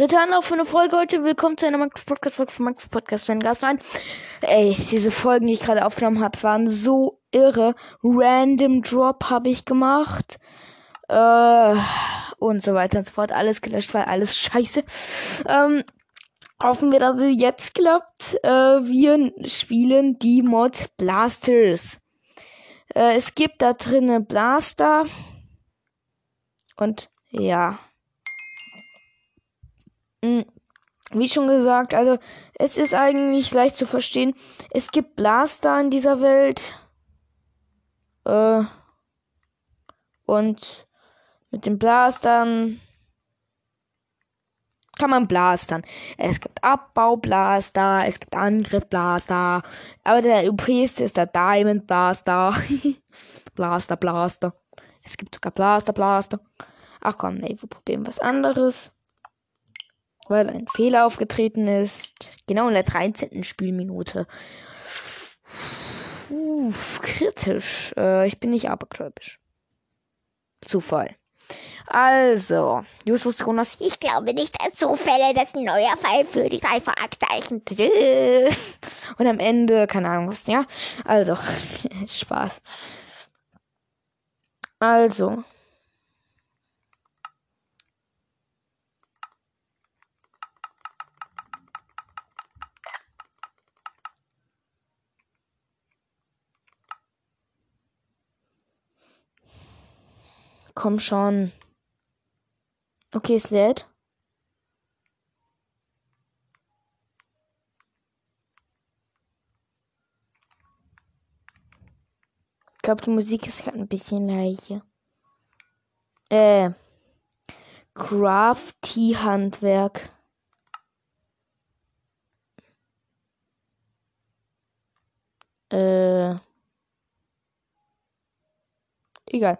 dritter Anlauf für eine Folge heute. Willkommen zu einer Max Podcast Folge von Max Podcast Fan Gast rein. Ey, diese Folgen, die ich gerade aufgenommen habe, waren so irre. Random Drop habe ich gemacht. Äh, und so weiter und so fort. Alles gelöscht, weil alles scheiße. Ähm, hoffen wir, dass es jetzt klappt. Äh, wir spielen die Mod Blasters. Äh, es gibt da drinnen Blaster. Und ja. Wie schon gesagt, also es ist eigentlich leicht zu verstehen. Es gibt Blaster in dieser Welt. Äh, und mit den Blastern kann man blastern. Es gibt Abbaublaster, es gibt Angriffblaster, aber der UPste ist der Diamond Blaster. Blaster, Blaster. Es gibt sogar Blaster, Blaster. Ach komm, nee, wir probieren was anderes weil ein Fehler aufgetreten ist. Genau in der 13. Spielminute. Uff, kritisch. Äh, ich bin nicht abergläubisch. Zufall. Also, Justus Jonas, ich glaube nicht an Zufälle, das ist ein neuer Fall für die drei Fragezeichen. Und am Ende, keine Ahnung was, ja. Also, Spaß. Also, Komm schon. Okay, es lädt. Ich glaube, die Musik ist halt ein bisschen leiser. Äh. Crafty Handwerk. Äh. Egal.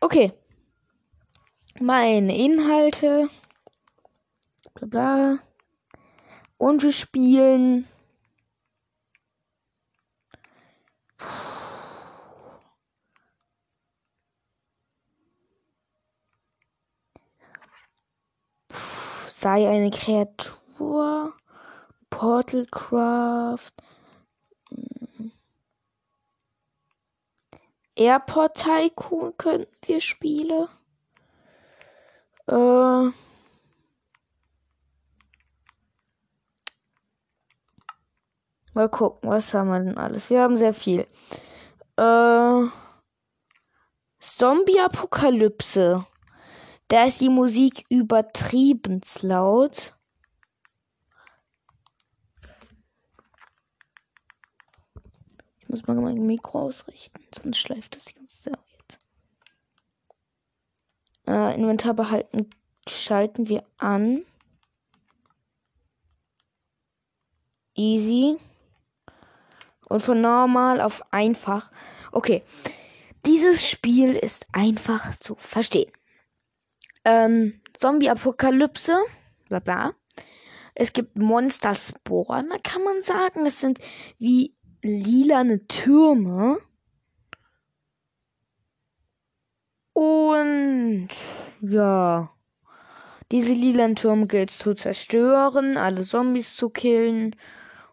Okay. Meine Inhalte. Bla bla. Und wir spielen. sei eine Kreatur. Portalcraft. Airport Tycoon könnten wir spielen. Äh. Mal gucken, was haben wir denn alles? Wir haben sehr viel. Äh. Zombie-Apokalypse. Da ist die Musik übertrieben laut. Muss mal mein Mikro ausrichten, sonst schleift das die ganze Zeit. Äh, Inventar behalten schalten wir an. Easy. Und von normal auf einfach. Okay. Dieses Spiel ist einfach zu verstehen. Ähm, Zombie-Apokalypse. Bla bla. Es gibt Monstersporen, kann man sagen. Es sind wie lilane Türme. Und ja, diese lilanen Türme gilt zu zerstören, alle Zombies zu killen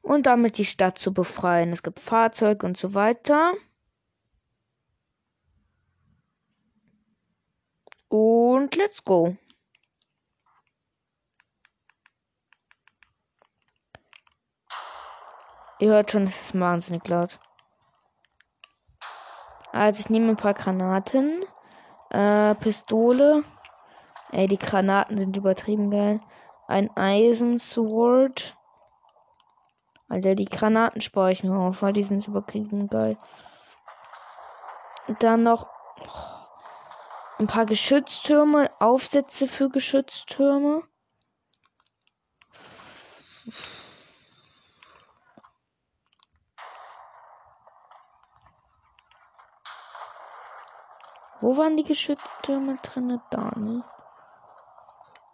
und damit die Stadt zu befreien. Es gibt Fahrzeuge und so weiter. Und let's go. Ihr hört schon, es ist wahnsinnig laut. Also ich nehme ein paar Granaten. Äh, Pistole. Ey, die Granaten sind übertrieben geil. Ein Eisen Sword. Alter, die Granaten spare ich mir auf, weil die sind übertrieben geil. Dann noch ein paar Geschütztürme, Aufsätze für Geschütztürme. Wo waren die Geschütztürme drin? Da, ne?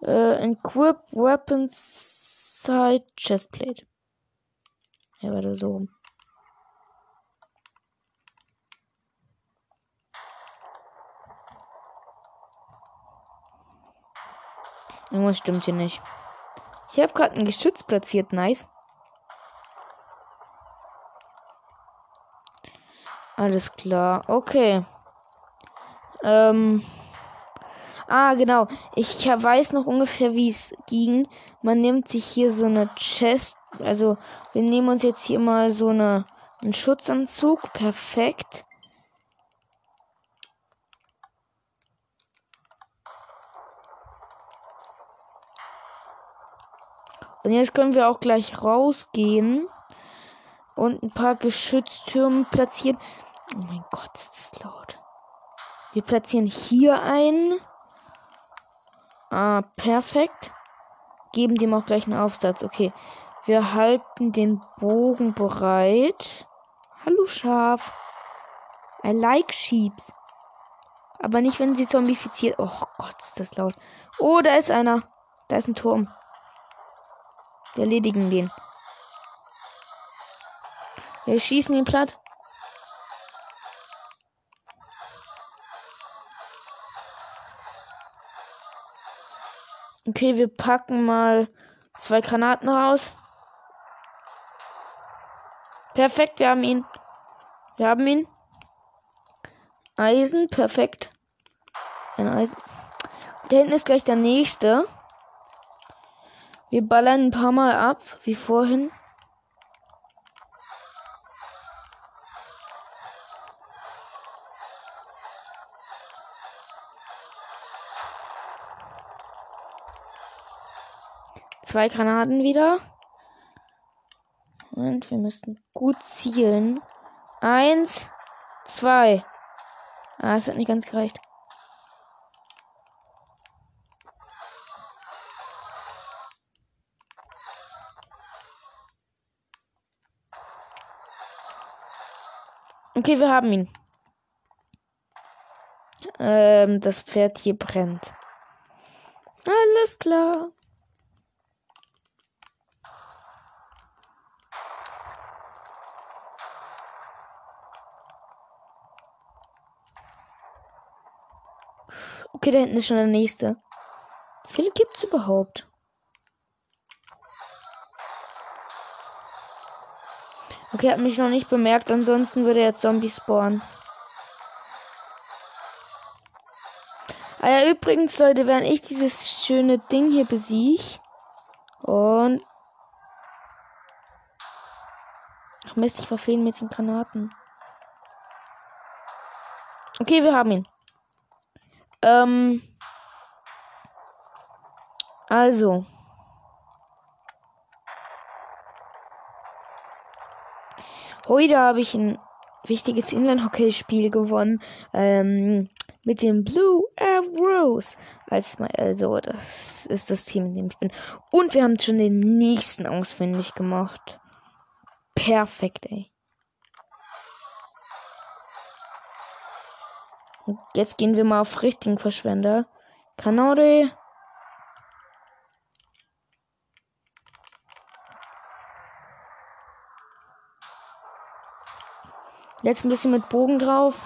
Äh, Equip Weapons Side Chestplate. Ja, war so. Irgendwas stimmt hier nicht. Ich habe gerade ein Geschütz platziert. Nice. Alles klar. Okay. Ähm. Ah, genau. Ich weiß noch ungefähr, wie es ging. Man nimmt sich hier so eine Chest. Also, wir nehmen uns jetzt hier mal so eine, einen Schutzanzug. Perfekt. Und jetzt können wir auch gleich rausgehen und ein paar Geschütztürme platzieren. Oh mein Gott, ist das laut. Wir platzieren hier ein. Ah, perfekt. Geben dem auch gleich einen Aufsatz. Okay. Wir halten den Bogen bereit. Hallo Schaf. I like sheeps. Aber nicht, wenn sie zombifiziert. Oh Gott, ist das laut. Oh, da ist einer. Da ist ein Turm. Wir erledigen den. Wir schießen ihn platt. Okay, wir packen mal zwei Granaten raus. Perfekt, wir haben ihn. Wir haben ihn. Eisen, perfekt. Ein Eisen. Da hinten ist gleich der nächste. Wir ballern ein paar Mal ab, wie vorhin. Zwei Granaten wieder. Und wir müssen gut zielen. Eins, zwei. Ah, es hat nicht ganz gereicht. Okay, wir haben ihn. Ähm, das Pferd hier brennt. Alles klar. Okay, da hinten ist schon der nächste. Wie viele gibt es überhaupt? Okay, hat mich noch nicht bemerkt, ansonsten würde jetzt Zombie spawnen. Ah ja, übrigens, Leute, während ich dieses schöne Ding hier besiege und Ach Mist, ich verfehlen mit den Granaten. Okay, wir haben ihn. Ähm. Also. Heute habe ich ein wichtiges Inline-Hockey-Spiel gewonnen. Ähm, mit dem Blue. Als mein, also, das ist das Team, in dem ich bin. Und wir haben schon den nächsten ausfindig gemacht. Perfekt, ey. Jetzt gehen wir mal auf richtigen Verschwender. Kanade. Jetzt ein bisschen mit Bogen drauf.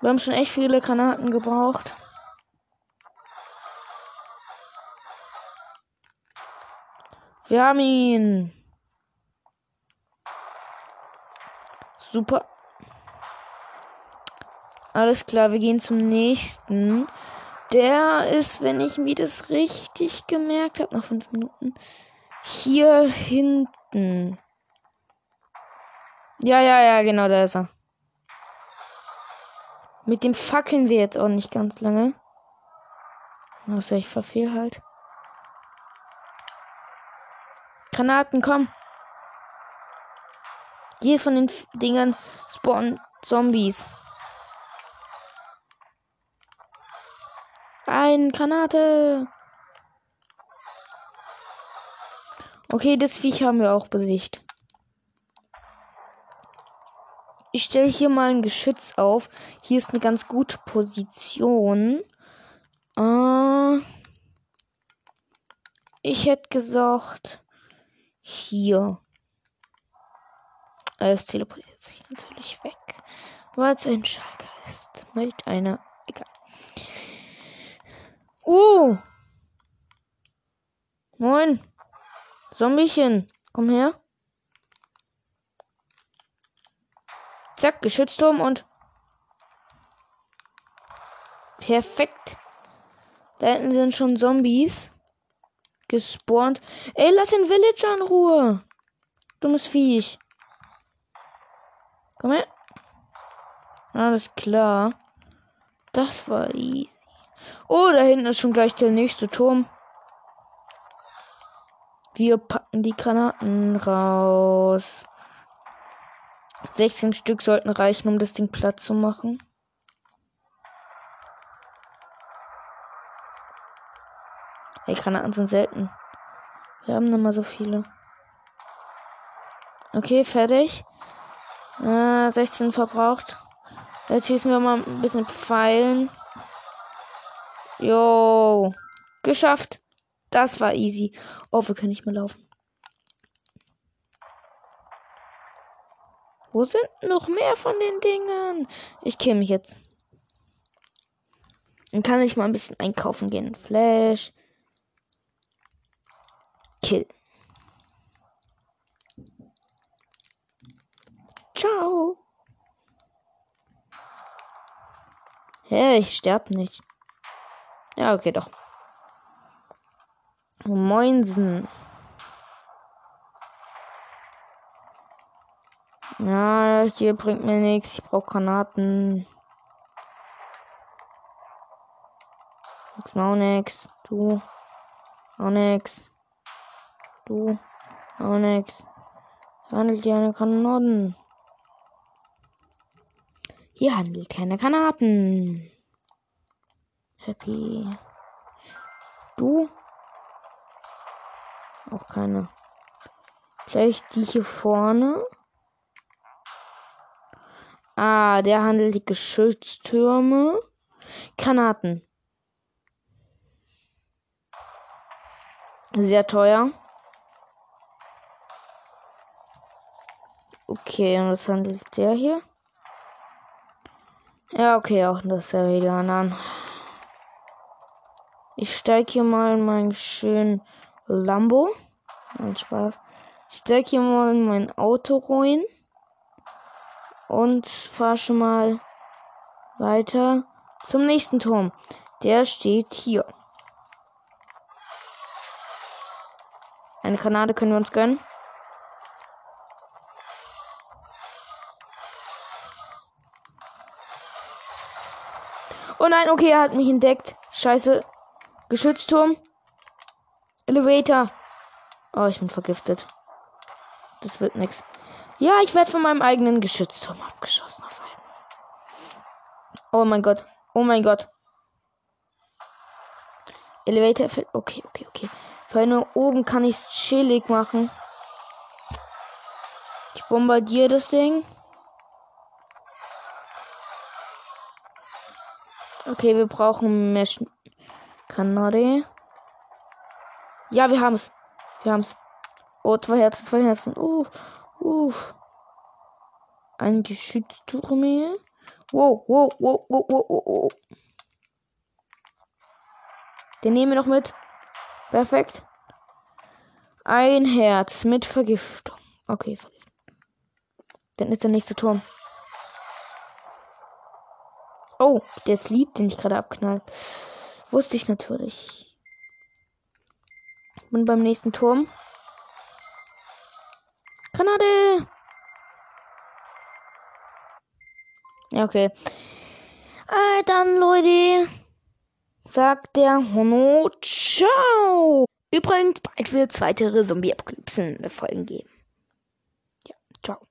Wir haben schon echt viele Granaten gebraucht. Wir haben ihn. Super. Alles klar, wir gehen zum nächsten. Der ist, wenn ich mir das richtig gemerkt habe, nach fünf Minuten, hier hinten. Ja, ja, ja, genau, da ist er. Mit dem fackeln wir jetzt auch nicht ganz lange. Außer ich verfehl halt. Granaten, komm. Jedes von den Dingern spawnen Zombies. Ein Granate. Okay, das Viech haben wir auch besiegt. Ich stelle hier mal ein Geschütz auf. Hier ist eine ganz gute Position. Äh, ich hätte gesagt, hier. Es teleportiert sich natürlich weg, weil es ein Schalker ist. Mit einer. Egal. Oh! Moin. Zombiechen. Komm her. Zack, Geschützturm und. Perfekt. Da hinten sind schon Zombies. Gespawnt. Ey, lass den Villager in Ruhe. Dummes Viech. Komm her. Alles klar. Das war easy. Oh, da hinten ist schon gleich der nächste Turm. Wir packen die Granaten raus. 16 Stück sollten reichen, um das Ding platt zu machen. Ey, Granaten sind selten. Wir haben nicht mal so viele. Okay, fertig. Äh, 16 verbraucht. Jetzt schießen wir mal ein bisschen Pfeilen. Jo. Geschafft. Das war easy. Oh, wir können nicht mehr laufen. Wo sind noch mehr von den Dingen? Ich kill mich jetzt. Dann kann ich mal ein bisschen einkaufen gehen. Flash. Kill. Ciao. Hä, ich sterb nicht. Ja, okay, doch. Moinsen. Ja, hier bringt mir nichts. Ich brauche Granaten. Nix mal nix. Du. Auch nix. Du. Auch nix. Handelt hier eine Kanonen. Hier handelt keine Granaten. Happy. Du? Auch keine. Vielleicht die hier vorne. Ah, der handelt die Geschütztürme. Granaten. Sehr teuer. Okay, und was handelt der hier? Ja, okay, auch das ja wieder an. Ich steige hier mal in meinen schönen Lambo. Nein, Spaß. Ich steige hier mal in mein Auto rein. Und fahre schon mal weiter zum nächsten Turm. Der steht hier. Eine Granate können wir uns gönnen. Oh nein, okay, er hat mich entdeckt. Scheiße. Geschützturm. Elevator. Oh, ich bin vergiftet. Das wird nix. Ja, ich werde von meinem eigenen Geschützturm abgeschossen auf. Oh mein Gott. Oh mein Gott. Elevator. Okay, okay, okay. Für oben kann ich es chillig machen. Ich bombardiere das Ding. Okay, wir brauchen mehr Sch Kanade. Ja, wir haben es. Wir haben es. Oh, zwei Herzen, zwei Herzen. Uh, uh. Ein Geschützturm. Wow, wow, wow, wow, wow, wow. Den nehmen wir noch mit. Perfekt. Ein Herz mit Vergiftung. Okay, Vergiftung. Dann ist der nächste Turm. Oh, der lieb, den ich gerade abknall. Wusste ich natürlich. Und beim nächsten Turm. Granate! Ja, okay. Ah, dann, Leute. Sagt der Hono. Ciao! Übrigens, bald wird es weitere Zombie-Apokalypsen-Folgen geben. Ja, ciao.